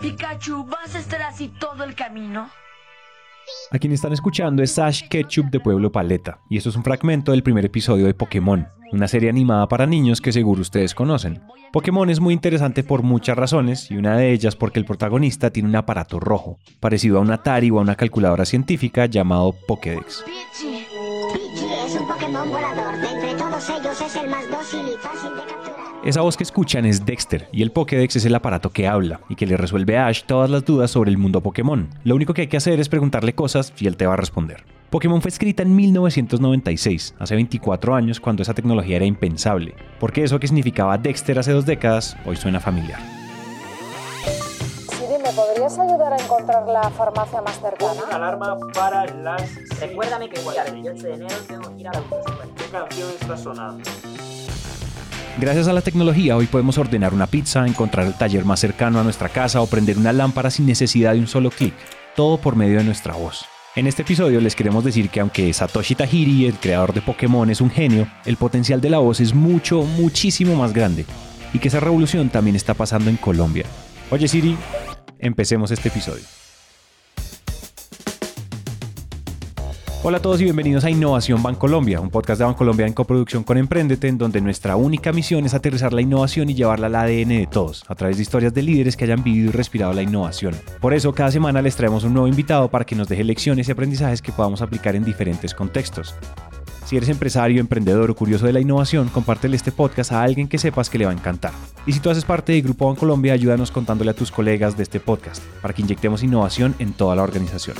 Pikachu, ¿vas a estar así todo el camino? A quien están escuchando es Ash Ketchup de Pueblo Paleta, y esto es un fragmento del primer episodio de Pokémon, una serie animada para niños que seguro ustedes conocen. Pokémon es muy interesante por muchas razones, y una de ellas porque el protagonista tiene un aparato rojo, parecido a un Atari o a una calculadora científica llamado Pokédex. Pichi, Pichi es un Pokémon volador. Es el más dócil y fácil de capturar. Esa voz que escuchan es Dexter, y el Pokédex es el aparato que habla y que le resuelve a Ash todas las dudas sobre el mundo Pokémon. Lo único que hay que hacer es preguntarle cosas y él te va a responder. Pokémon fue escrita en 1996, hace 24 años cuando esa tecnología era impensable, porque eso que significaba Dexter hace dos décadas hoy suena familiar. Siri, ¿me podrías ayudar a encontrar la farmacia más cercana? alarma para las... Recuérdame que el día 28 de enero tengo que ir a la autoescuela. ¿Qué canción está sonando? Gracias a la tecnología hoy podemos ordenar una pizza, encontrar el taller más cercano a nuestra casa o prender una lámpara sin necesidad de un solo clic, todo por medio de nuestra voz. En este episodio les queremos decir que aunque Satoshi Tajiri, el creador de Pokémon, es un genio, el potencial de la voz es mucho, muchísimo más grande y que esa revolución también está pasando en Colombia. Oye Siri, empecemos este episodio. Hola a todos y bienvenidos a Innovación Bancolombia, un podcast de Bancolombia en coproducción con Emprendete, en donde nuestra única misión es aterrizar la innovación y llevarla al ADN de todos, a través de historias de líderes que hayan vivido y respirado la innovación. Por eso, cada semana les traemos un nuevo invitado para que nos deje lecciones y aprendizajes que podamos aplicar en diferentes contextos. Si eres empresario, emprendedor o curioso de la innovación, compártele este podcast a alguien que sepas que le va a encantar. Y si tú haces parte de Grupo Bancolombia, ayúdanos contándole a tus colegas de este podcast, para que inyectemos innovación en toda la organización.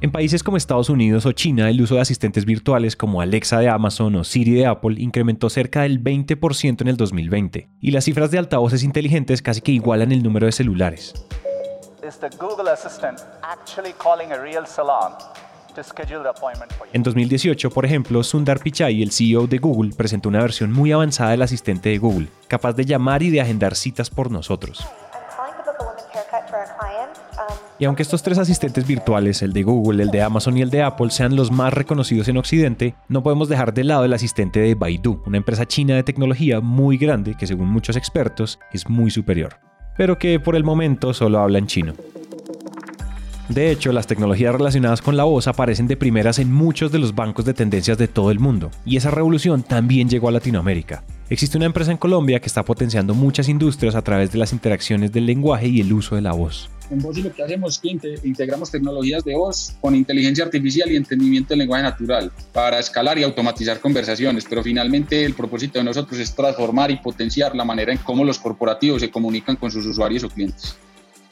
En países como Estados Unidos o China, el uso de asistentes virtuales como Alexa de Amazon o Siri de Apple incrementó cerca del 20% en el 2020, y las cifras de altavoces inteligentes casi que igualan el número de celulares. En 2018, por ejemplo, Sundar Pichai, el CEO de Google, presentó una versión muy avanzada del asistente de Google, capaz de llamar y de agendar citas por nosotros. Y aunque estos tres asistentes virtuales, el de Google, el de Amazon y el de Apple, sean los más reconocidos en Occidente, no podemos dejar de lado el asistente de Baidu, una empresa china de tecnología muy grande que según muchos expertos es muy superior, pero que por el momento solo habla en chino. De hecho, las tecnologías relacionadas con la voz aparecen de primeras en muchos de los bancos de tendencias de todo el mundo, y esa revolución también llegó a Latinoamérica. Existe una empresa en Colombia que está potenciando muchas industrias a través de las interacciones del lenguaje y el uso de la voz. En Voz lo que hacemos es que inte- integramos tecnologías de voz con inteligencia artificial y entendimiento del lenguaje natural para escalar y automatizar conversaciones, pero finalmente el propósito de nosotros es transformar y potenciar la manera en cómo los corporativos se comunican con sus usuarios o clientes.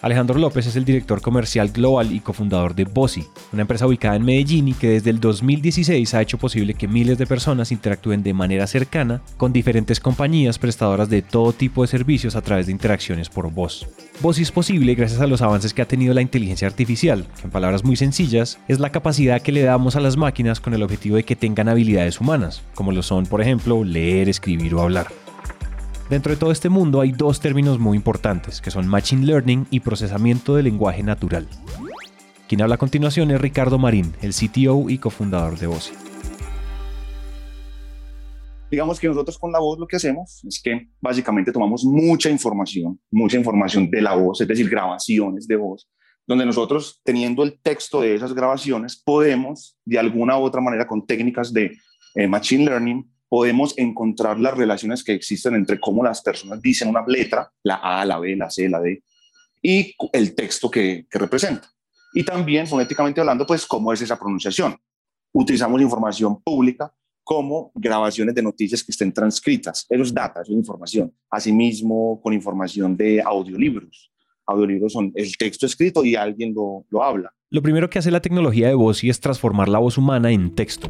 Alejandro López es el director comercial global y cofundador de Bossy, una empresa ubicada en Medellín y que desde el 2016 ha hecho posible que miles de personas interactúen de manera cercana con diferentes compañías prestadoras de todo tipo de servicios a través de interacciones por voz. Bossy es posible gracias a los avances que ha tenido la inteligencia artificial, que en palabras muy sencillas es la capacidad que le damos a las máquinas con el objetivo de que tengan habilidades humanas, como lo son, por ejemplo, leer, escribir o hablar. Dentro de todo este mundo hay dos términos muy importantes, que son Machine Learning y procesamiento del lenguaje natural. Quien habla a continuación es Ricardo Marín, el CTO y cofundador de Bossy. Digamos que nosotros con la voz lo que hacemos es que básicamente tomamos mucha información, mucha información de la voz, es decir, grabaciones de voz, donde nosotros teniendo el texto de esas grabaciones podemos de alguna u otra manera con técnicas de eh, Machine Learning podemos encontrar las relaciones que existen entre cómo las personas dicen una letra, la A, la B, la C, la D, y el texto que, que representa. Y también, fonéticamente hablando, pues cómo es esa pronunciación. Utilizamos información pública como grabaciones de noticias que estén transcritas. Eso es data, eso es información. Asimismo, con información de audiolibros. Audiolibros son el texto escrito y alguien lo, lo habla. Lo primero que hace la tecnología de Bossy es transformar la voz humana en texto.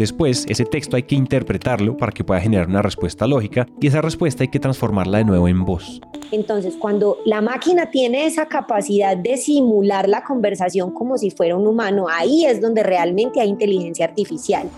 Después, ese texto hay que interpretarlo para que pueda generar una respuesta lógica y esa respuesta hay que transformarla de nuevo en voz. Entonces, cuando la máquina tiene esa capacidad de simular la conversación como si fuera un humano, ahí es donde realmente hay inteligencia artificial.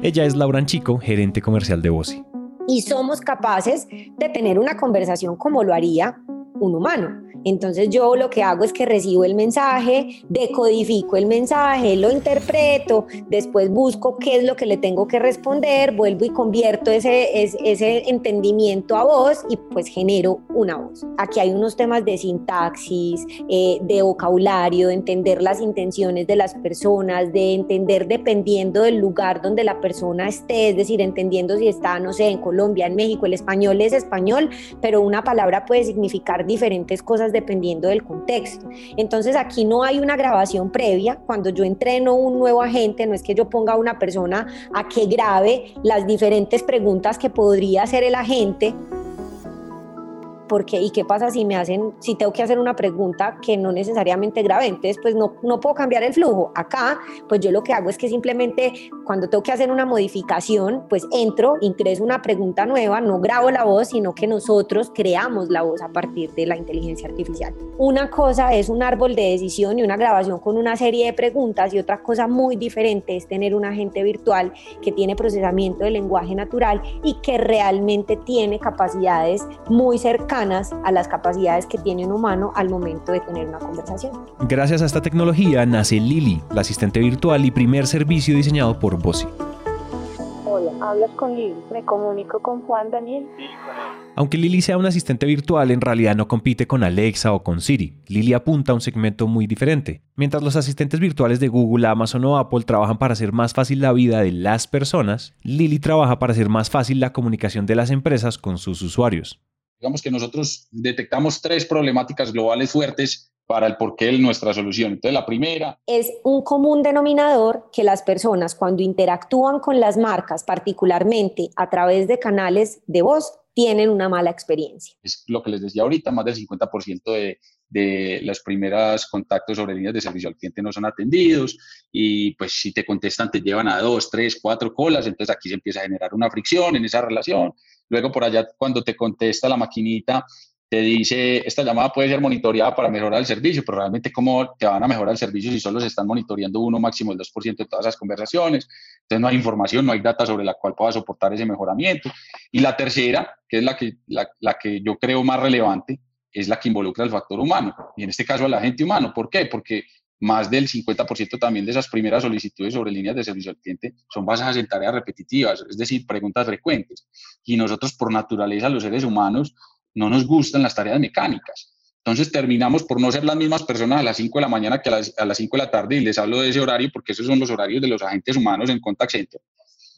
Ella es Laura Chico, gerente comercial de Bossy. Y somos capaces de tener una conversación como lo haría un humano. Entonces yo lo que hago es que recibo el mensaje, decodifico el mensaje, lo interpreto, después busco qué es lo que le tengo que responder, vuelvo y convierto ese, ese, entendimiento a voz y pues genero una voz. Aquí hay unos temas de sintaxis, eh, de vocabulario, de entender las intenciones de las personas, de entender dependiendo del lugar donde la persona esté, es decir, entendiendo si está, no sé, en Colombia, en México, el español es español, pero una palabra puede significar diferentes cosas dependiendo del contexto. Entonces aquí no hay una grabación previa. Cuando yo entreno un nuevo agente, no es que yo ponga a una persona a que grabe las diferentes preguntas que podría hacer el agente, porque ¿y qué pasa si me hacen, si tengo que hacer una pregunta que no necesariamente grave? Entonces, pues no, no puedo cambiar el flujo. Acá, pues yo lo que hago es que simplemente cuando tengo que hacer una modificación, pues entro, ingreso una pregunta nueva, no grabo la voz, sino que nosotros creamos la voz a partir de la inteligencia artificial. Una cosa es un árbol de decisión y una grabación con una serie de preguntas y otra cosa muy diferente es tener un agente virtual que tiene procesamiento de lenguaje natural y que realmente tiene capacidades muy cercanas a las capacidades que tiene un humano al momento de tener una conversación. Gracias a esta tecnología nace Lili, la asistente virtual y primer servicio diseñado por Bossy. Hola, hablas con Lili. Me comunico con Juan Daniel. Aunque Lili sea un asistente virtual, en realidad no compite con Alexa o con Siri. Lili apunta a un segmento muy diferente. Mientras los asistentes virtuales de Google, Amazon o Apple trabajan para hacer más fácil la vida de las personas, Lili trabaja para hacer más fácil la comunicación de las empresas con sus usuarios. Digamos que nosotros detectamos tres problemáticas globales fuertes para el porqué de nuestra solución. Entonces, la primera... Es un común denominador que las personas cuando interactúan con las marcas, particularmente a través de canales de voz, tienen una mala experiencia. Es lo que les decía ahorita, más del 50% de, de los primeros contactos sobre líneas de servicio al cliente no son atendidos y pues si te contestan te llevan a dos, tres, cuatro colas, entonces aquí se empieza a generar una fricción en esa relación. Luego por allá cuando te contesta la maquinita te dice, esta llamada puede ser monitoreada para mejorar el servicio, pero realmente cómo te van a mejorar el servicio si solo se están monitoreando uno máximo el 2% de todas esas conversaciones. Entonces no hay información, no hay data sobre la cual pueda soportar ese mejoramiento. Y la tercera, que es la que, la, la que yo creo más relevante, es la que involucra el factor humano, y en este caso al agente humano. ¿Por qué? Porque más del 50% también de esas primeras solicitudes sobre líneas de servicio al cliente son basadas en tareas repetitivas, es decir, preguntas frecuentes. Y nosotros, por naturaleza, los seres humanos, no nos gustan las tareas mecánicas. Entonces terminamos por no ser las mismas personas a las 5 de la mañana que a las, a las 5 de la tarde y les hablo de ese horario porque esos son los horarios de los agentes humanos en contact center.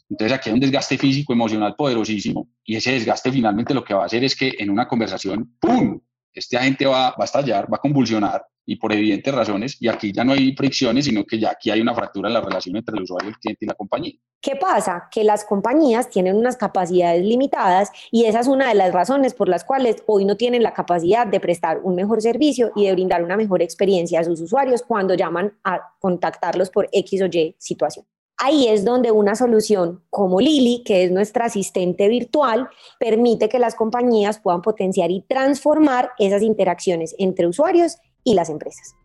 Entonces aquí hay un desgaste físico, emocional poderosísimo y ese desgaste finalmente lo que va a hacer es que en una conversación, ¡pum!, este agente va, va a estallar, va a convulsionar y por evidentes razones, y aquí ya no hay fricciones, sino que ya aquí hay una fractura en la relación entre el usuario, el cliente y la compañía. ¿Qué pasa? Que las compañías tienen unas capacidades limitadas y esa es una de las razones por las cuales hoy no tienen la capacidad de prestar un mejor servicio y de brindar una mejor experiencia a sus usuarios cuando llaman a contactarlos por X o Y situación. Ahí es donde una solución como Lili, que es nuestra asistente virtual, permite que las compañías puedan potenciar y transformar esas interacciones entre usuarios y las empresas.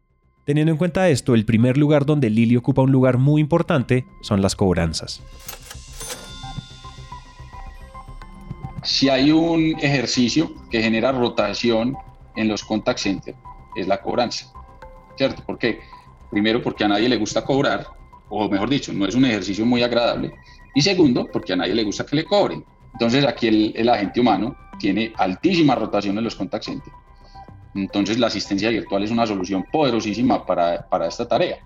Teniendo en cuenta esto, el primer lugar donde Lili ocupa un lugar muy importante son las cobranzas. Si hay un ejercicio que genera rotación en los contact centers, es la cobranza. ¿Cierto? ¿Por qué? Primero, porque a nadie le gusta cobrar o mejor dicho, no es un ejercicio muy agradable. Y segundo, porque a nadie le gusta que le cobren. Entonces aquí el, el agente humano tiene altísima rotación en los contact centers. Entonces la asistencia virtual es una solución poderosísima para, para esta tarea.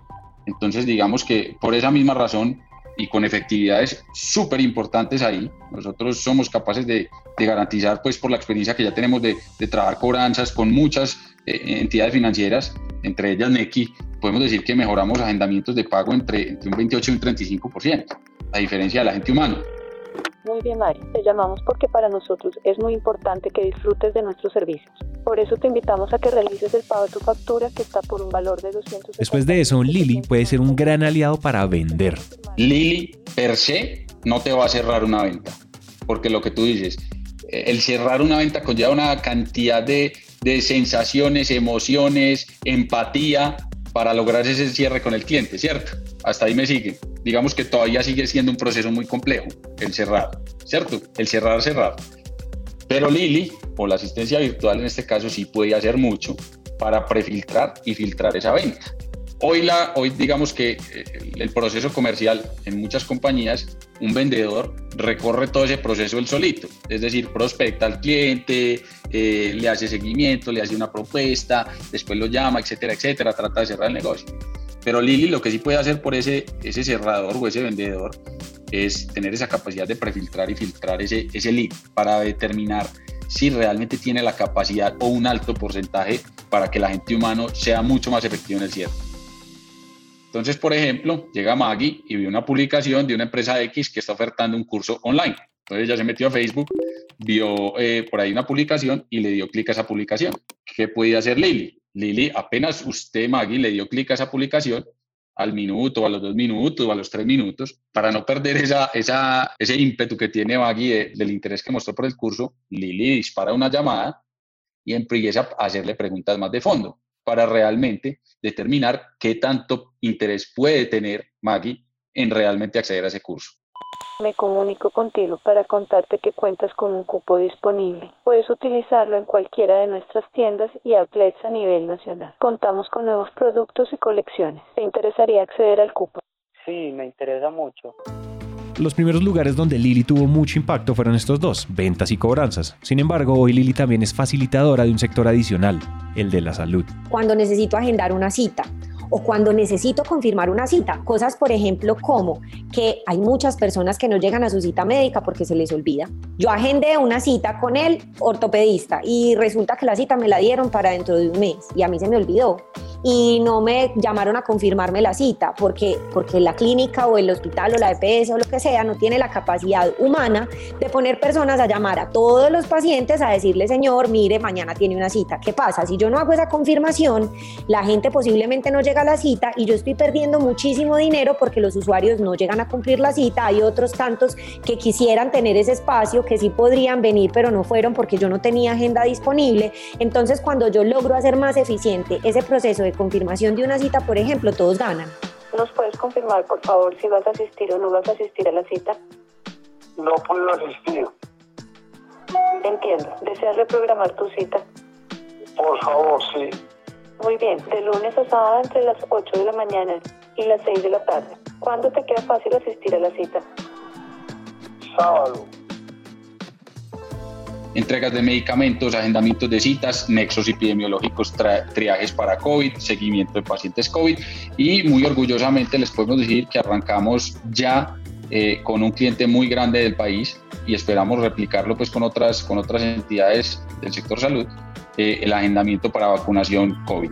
Entonces digamos que por esa misma razón y con efectividades súper importantes ahí, nosotros somos capaces de, de, garantizar, pues por la experiencia que ya tenemos de, de trabajar cobranzas con muchas eh, entidades financieras, entre ellas NECI, podemos decir que mejoramos agendamientos de pago entre, entre un 28 y un 35%, a diferencia de la gente humana. Muy bien, Mari. Te llamamos porque para nosotros es muy importante que disfrutes de nuestros servicios. Por eso te invitamos a que realices el pago de tu factura que está por un valor de 200. Después de eso, Lili puede ser un gran aliado para vender. Lili, per se, no te va a cerrar una venta. Porque lo que tú dices, el cerrar una venta conlleva una cantidad de, de sensaciones, emociones, empatía para lograr ese cierre con el cliente, ¿cierto? Hasta ahí me sigue. Digamos que todavía sigue siendo un proceso muy complejo, el cerrar, ¿cierto? El cerrar, cerrar. Pero Lili, o la asistencia virtual en este caso, sí puede hacer mucho para prefiltrar y filtrar esa venta. Hoy, la, hoy digamos que eh, el proceso comercial en muchas compañías, un vendedor recorre todo ese proceso él solito, es decir, prospecta al cliente, eh, le hace seguimiento, le hace una propuesta, después lo llama, etcétera, etcétera, trata de cerrar el negocio. Pero Lili lo que sí puede hacer por ese, ese cerrador o ese vendedor es tener esa capacidad de prefiltrar y filtrar ese, ese lead para determinar si realmente tiene la capacidad o un alto porcentaje para que el agente humano sea mucho más efectivo en el cierre. Entonces, por ejemplo, llega Maggie y vio una publicación de una empresa X que está ofertando un curso online. Entonces ella se metió a Facebook, vio eh, por ahí una publicación y le dio clic a esa publicación. ¿Qué podía hacer Lili? Lili, apenas usted, Maggie, le dio clic a esa publicación, al minuto, a los dos minutos, a los tres minutos, para no perder esa, esa, ese ímpetu que tiene Maggie del interés que mostró por el curso, Lili dispara una llamada y empieza a hacerle preguntas más de fondo para realmente determinar qué tanto interés puede tener Maggie en realmente acceder a ese curso. Me comunico contigo para contarte que cuentas con un cupo disponible. Puedes utilizarlo en cualquiera de nuestras tiendas y outlets a nivel nacional. Contamos con nuevos productos y colecciones. ¿Te interesaría acceder al cupo? Sí, me interesa mucho. Los primeros lugares donde Lili tuvo mucho impacto fueron estos dos, ventas y cobranzas. Sin embargo, hoy Lili también es facilitadora de un sector adicional, el de la salud. Cuando necesito agendar una cita o cuando necesito confirmar una cita. Cosas, por ejemplo, como que hay muchas personas que no llegan a su cita médica porque se les olvida. Yo agendé una cita con el ortopedista y resulta que la cita me la dieron para dentro de un mes y a mí se me olvidó y no me llamaron a confirmarme la cita porque, porque la clínica o el hospital o la EPS o lo que sea no tiene la capacidad humana de poner personas a llamar a todos los pacientes a decirle, señor, mire, mañana tiene una cita. ¿Qué pasa? Si yo no hago esa confirmación, la gente posiblemente no llega a la cita y yo estoy perdiendo muchísimo dinero porque los usuarios no llegan a cumplir la cita. Hay otros tantos que quisieran tener ese espacio, que sí podrían venir, pero no fueron porque yo no tenía agenda disponible. Entonces, cuando yo logro hacer más eficiente ese proceso de confirmación de una cita, por ejemplo, todos ganan. ¿Nos puedes confirmar, por favor, si vas a asistir o no vas a asistir a la cita? No puedo asistir. Entiendo. ¿Deseas reprogramar tu cita? Por favor, sí. Muy bien. De lunes a sábado entre las 8 de la mañana y las 6 de la tarde. ¿Cuándo te queda fácil asistir a la cita? Sábado entregas de medicamentos, agendamientos de citas, nexos epidemiológicos, triajes para COVID, seguimiento de pacientes COVID y muy orgullosamente les podemos decir que arrancamos ya eh, con un cliente muy grande del país y esperamos replicarlo pues con otras, con otras entidades del sector salud, eh, el agendamiento para vacunación COVID.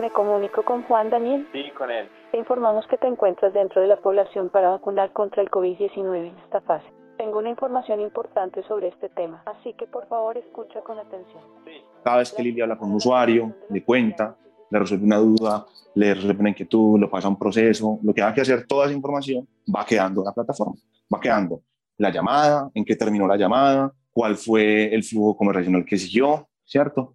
Me comunico con Juan Daniel. Sí, con él. Te informamos que te encuentras dentro de la población para vacunar contra el COVID-19 en esta fase. Tengo una información importante sobre este tema, así que por favor escucha con atención. Cada vez que Lili habla con un usuario, le cuenta, le resuelve una duda, le resuelve una inquietud, lo pasa a un proceso, lo que haga que hacer toda esa información va quedando en la plataforma, va quedando la llamada, en qué terminó la llamada, cuál fue el flujo conversacional que siguió, ¿cierto?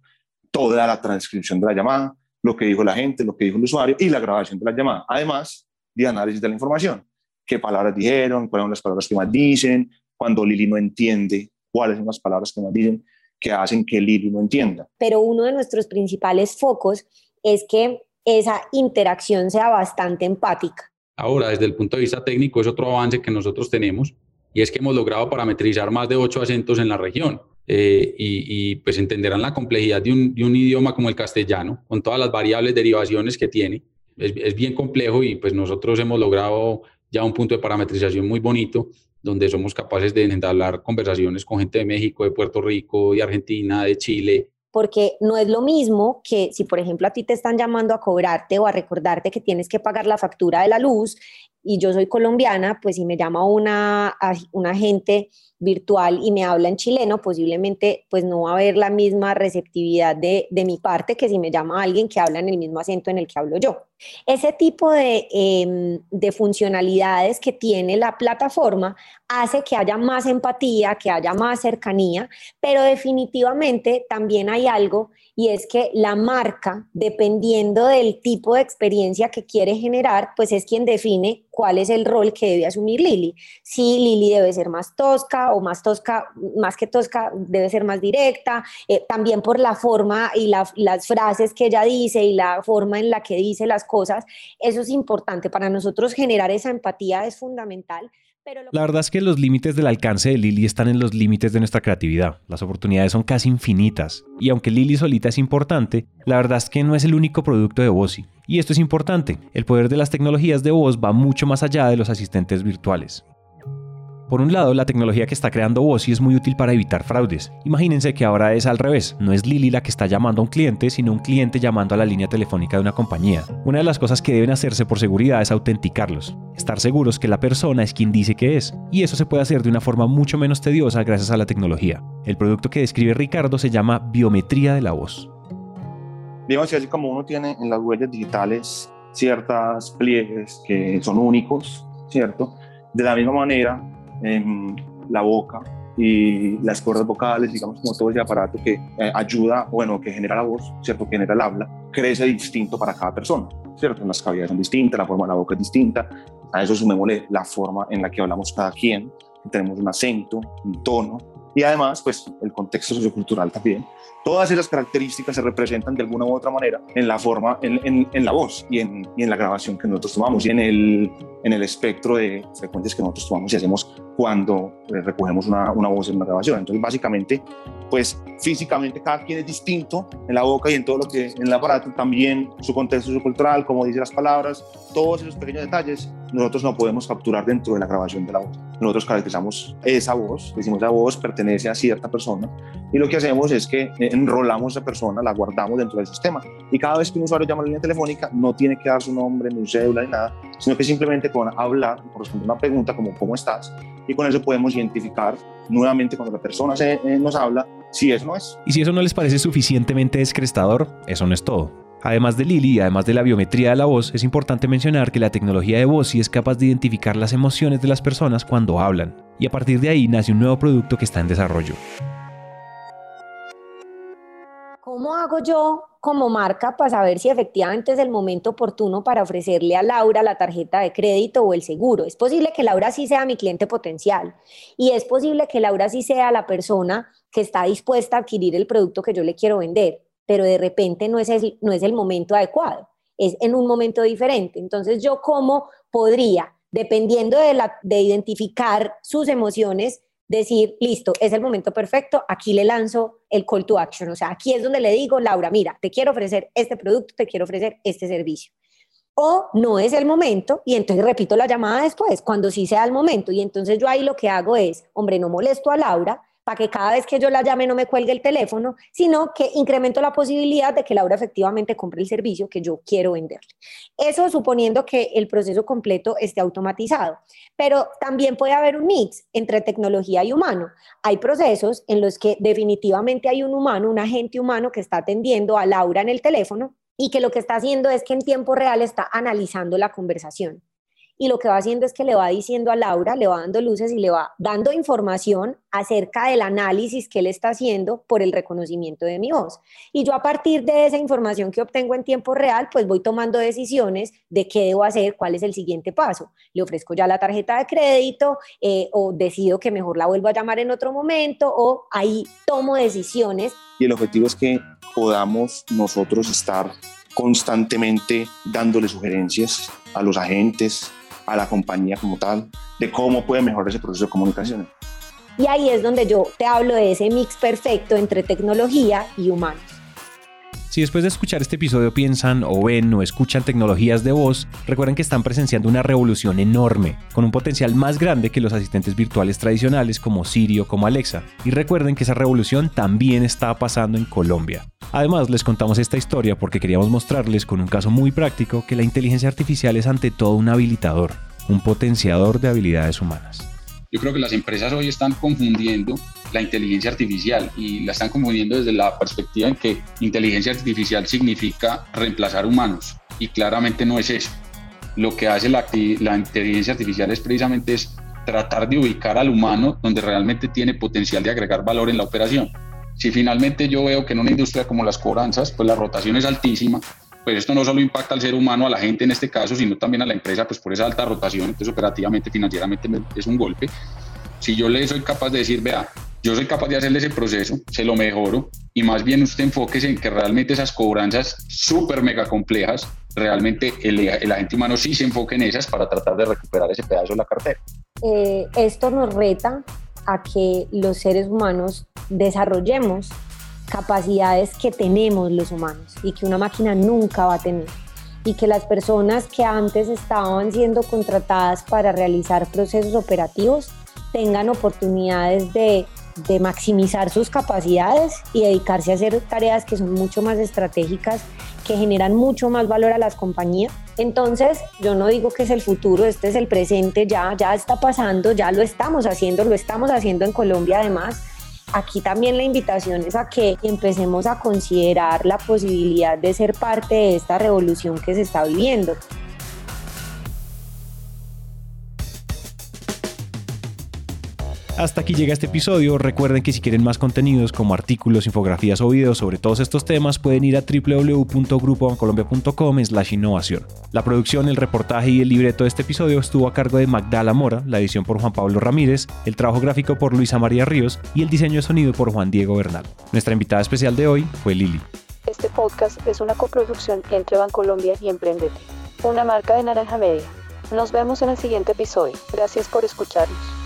Toda la transcripción de la llamada, lo que dijo la gente, lo que dijo el usuario y la grabación de la llamada, además de análisis de la información qué palabras dijeron, cuáles son las palabras que más dicen, cuando Lili no entiende, cuáles son las palabras que más dicen, que hacen que Lili no entienda. Pero uno de nuestros principales focos es que esa interacción sea bastante empática. Ahora, desde el punto de vista técnico, es otro avance que nosotros tenemos y es que hemos logrado parametrizar más de ocho acentos en la región. Eh, y, pues entenderán la complejidad de un, de un, idioma como el castellano, con todas las variables derivaciones que tiene. Es, es bien complejo y pues nosotros hemos logrado ya un punto de parametrización muy bonito, donde somos capaces de entablar conversaciones con gente de México, de Puerto Rico, de Argentina, de Chile. Porque no es lo mismo que si, por ejemplo, a ti te están llamando a cobrarte o a recordarte que tienes que pagar la factura de la luz y yo soy colombiana, pues si me llama una, una agente virtual y me habla en chileno, posiblemente pues no va a haber la misma receptividad de, mi parte que si me llama alguien que habla en el mismo acento en el que hablo yo. Ese tipo de, em, de funcionalidades que tiene la plataforma hace que haya más empatía, que haya más cercanía, pero definitivamente también hay algo y es que la marca, dependiendo del tipo de experiencia que quiere generar, pues es quien define cuál es el rol que debe asumir Lili. Si Lili debe ser más tosca o más tosca, más que tosca, debe ser más directa, eh, también por la forma y las frases que ella dice y la forma en la que dice las cosas, eso es importante. Para nosotros generar esa empatía es fundamental. La verdad es que los límites del alcance de Lili están en los límites de nuestra creatividad. Las oportunidades son casi infinitas. Y aunque Lili solita es importante, la verdad es que no es el único producto de Bossy. Y esto es importante, el poder de las tecnologías de voz va mucho más allá de los asistentes virtuales. Por un lado, la tecnología que está creando Bossy es muy útil para evitar fraudes. Imagínense que ahora es al revés, no es Lili la que está llamando a un cliente, sino un cliente llamando a la línea telefónica de una compañía. Una de las cosas que deben hacerse por seguridad es autenticarlos, estar seguros que la persona es quien dice que es, y eso se puede hacer de una forma mucho menos tediosa gracias a la tecnología. El producto que describe Ricardo se llama biometría de la voz. Digamos que así como uno tiene en las huellas digitales ciertas pliegues que son únicos, ¿cierto? De la misma manera, en la boca y las cuerdas vocales, digamos como todo ese aparato que eh, ayuda, bueno, que genera la voz, ¿cierto? Que genera el habla, crece distinto para cada persona, ¿cierto? Las cavidades son distintas, la forma de la boca es distinta, a eso sumémosle la forma en la que hablamos cada quien, tenemos un acento, un tono, y además, pues, el contexto sociocultural también. Todas esas características se representan de alguna u otra manera en la forma, en, en, la voz y en, y en, la grabación que nosotros tomamos y en el, en el espectro de frecuencias que nosotros tomamos y hacemos cuando eh, recogemos una, una, voz en una grabación. Entonces, básicamente, pues físicamente cada quien es distinto en la boca y en todo lo que en el aparato, también su contexto sociocultural, como dice las palabras, todos esos pequeños detalles nosotros no podemos capturar dentro de la grabación de la voz. Nosotros caracterizamos esa voz, decimos la voz pertenece a cierta persona y lo que hacemos es que enrolamos a esa persona, la guardamos dentro del sistema y cada vez que un usuario llama a la línea telefónica no tiene que dar su nombre, ni cédula, ni nada, sino que simplemente con hablar, responder una pregunta como ¿cómo estás? y con eso podemos identificar nuevamente cuando la persona se, eh, nos habla si eso no es. Y si eso no les parece suficientemente descrestador, eso no es todo. Además de Lili y además de la biometría de la voz, es importante mencionar que la tecnología de sí es capaz de identificar las emociones de las personas cuando hablan, y a partir de ahí nace un nuevo producto que está en desarrollo. ¿Cómo hago yo como marca para saber si efectivamente es el momento oportuno para ofrecerle a Laura la tarjeta de crédito o el seguro? Es posible que Laura sí sea mi cliente potencial y es posible que Laura sí sea la persona que está dispuesta a adquirir el producto que yo le quiero vender pero de repente no es el, no es el momento adecuado, es en un momento diferente. Entonces yo cómo podría, dependiendo de, la, de identificar sus emociones, decir, listo, es el momento perfecto, aquí le lanzo el call to action. O sea, aquí es donde le digo, Laura, mira, te quiero ofrecer este producto, te quiero ofrecer este servicio. O no es el momento y entonces repito la llamada después, cuando sí sea el momento. Y entonces yo ahí lo que hago es, hombre, no molesto a Laura, para que cada vez que yo la llame no me cuelgue el teléfono, sino que incremento la posibilidad de que Laura efectivamente compre el servicio que yo quiero venderle. Eso suponiendo que el proceso completo esté automatizado. Pero también puede haber un mix entre tecnología y humano. Hay procesos en los que definitivamente hay un humano, un agente humano que está atendiendo a Laura en el teléfono y que lo que está haciendo es que en tiempo real está analizando la conversación y lo que va haciendo es que le va diciendo a Laura, le va dando luces y le va dando información acerca del análisis que él está haciendo por el reconocimiento de mi voz. Y yo a partir de esa información que obtengo en tiempo real, pues voy tomando decisiones de qué debo hacer, cuál es el siguiente paso. Le ofrezco ya la tarjeta de crédito eh, o decido que mejor la vuelvo a llamar en otro momento o ahí tomo decisiones. Y el objetivo es que podamos nosotros estar constantemente dándole sugerencias a los agentes, a la compañía como tal, de cómo puede mejorar ese proceso de comunicación. Y ahí es donde yo te hablo de ese mix perfecto entre tecnología y humanos. Si después de escuchar este episodio piensan o ven o escuchan tecnologías de voz, recuerden que están presenciando una revolución enorme, con un potencial más grande que los asistentes virtuales tradicionales como Siri o como Alexa. Y recuerden que esa revolución también está pasando en Colombia. Además, les contamos esta historia porque queríamos mostrarles con un caso muy práctico que la inteligencia artificial es ante todo un habilitador, un potenciador de habilidades humanas. Yo creo que las empresas hoy están confundiendo la inteligencia artificial y la están confundiendo desde la perspectiva en que inteligencia artificial significa reemplazar humanos y claramente no es eso. Lo que hace la, la inteligencia artificial es precisamente es tratar de ubicar al humano donde realmente tiene potencial de agregar valor en la operación. Si finalmente yo veo que en una industria como las cobranzas, pues la rotación es altísima, pues esto no solo impacta al ser humano, a la gente en este caso, sino también a la empresa, pues por esa alta rotación, entonces operativamente, financieramente es un golpe. Si yo le soy capaz de decir, vea, yo soy capaz de hacerle ese proceso, se lo mejoro y más bien usted enfóquese en que realmente esas cobranzas súper mega complejas, realmente el, el, agente humano sí se enfoque en esas para tratar de recuperar ese pedazo de la cartera. Eh, esto nos reta a que los seres humanos desarrollemos capacidades que tenemos los humanos y que una máquina nunca va a tener y que las personas que antes estaban siendo contratadas para realizar procesos operativos tengan oportunidades de de maximizar sus capacidades y dedicarse a hacer tareas que son mucho más estratégicas, que generan mucho más valor a las compañías. Entonces, yo no digo que es el futuro, este es el presente, ya, ya está pasando, ya lo estamos haciendo, lo estamos haciendo en Colombia además. Aquí también la invitación es a que empecemos a considerar la posibilidad de ser parte de esta revolución que se está viviendo. Hasta aquí llega este episodio. Recuerden que si quieren más contenidos como artículos, infografías o videos sobre todos estos temas, pueden ir a www.grupobancolombia.com slash innovación. La producción, el reportaje y el libreto de este episodio estuvo a cargo de Magdala Mora, la edición por Juan Pablo Ramírez, el trabajo gráfico por Luisa María Ríos y el diseño de sonido por Juan Diego Bernal. Nuestra invitada especial de hoy fue Lili. Este podcast es una coproducción entre Bancolombia y Emprendete, una marca de Naranja Media. Nos vemos en el siguiente episodio. Gracias por escucharnos.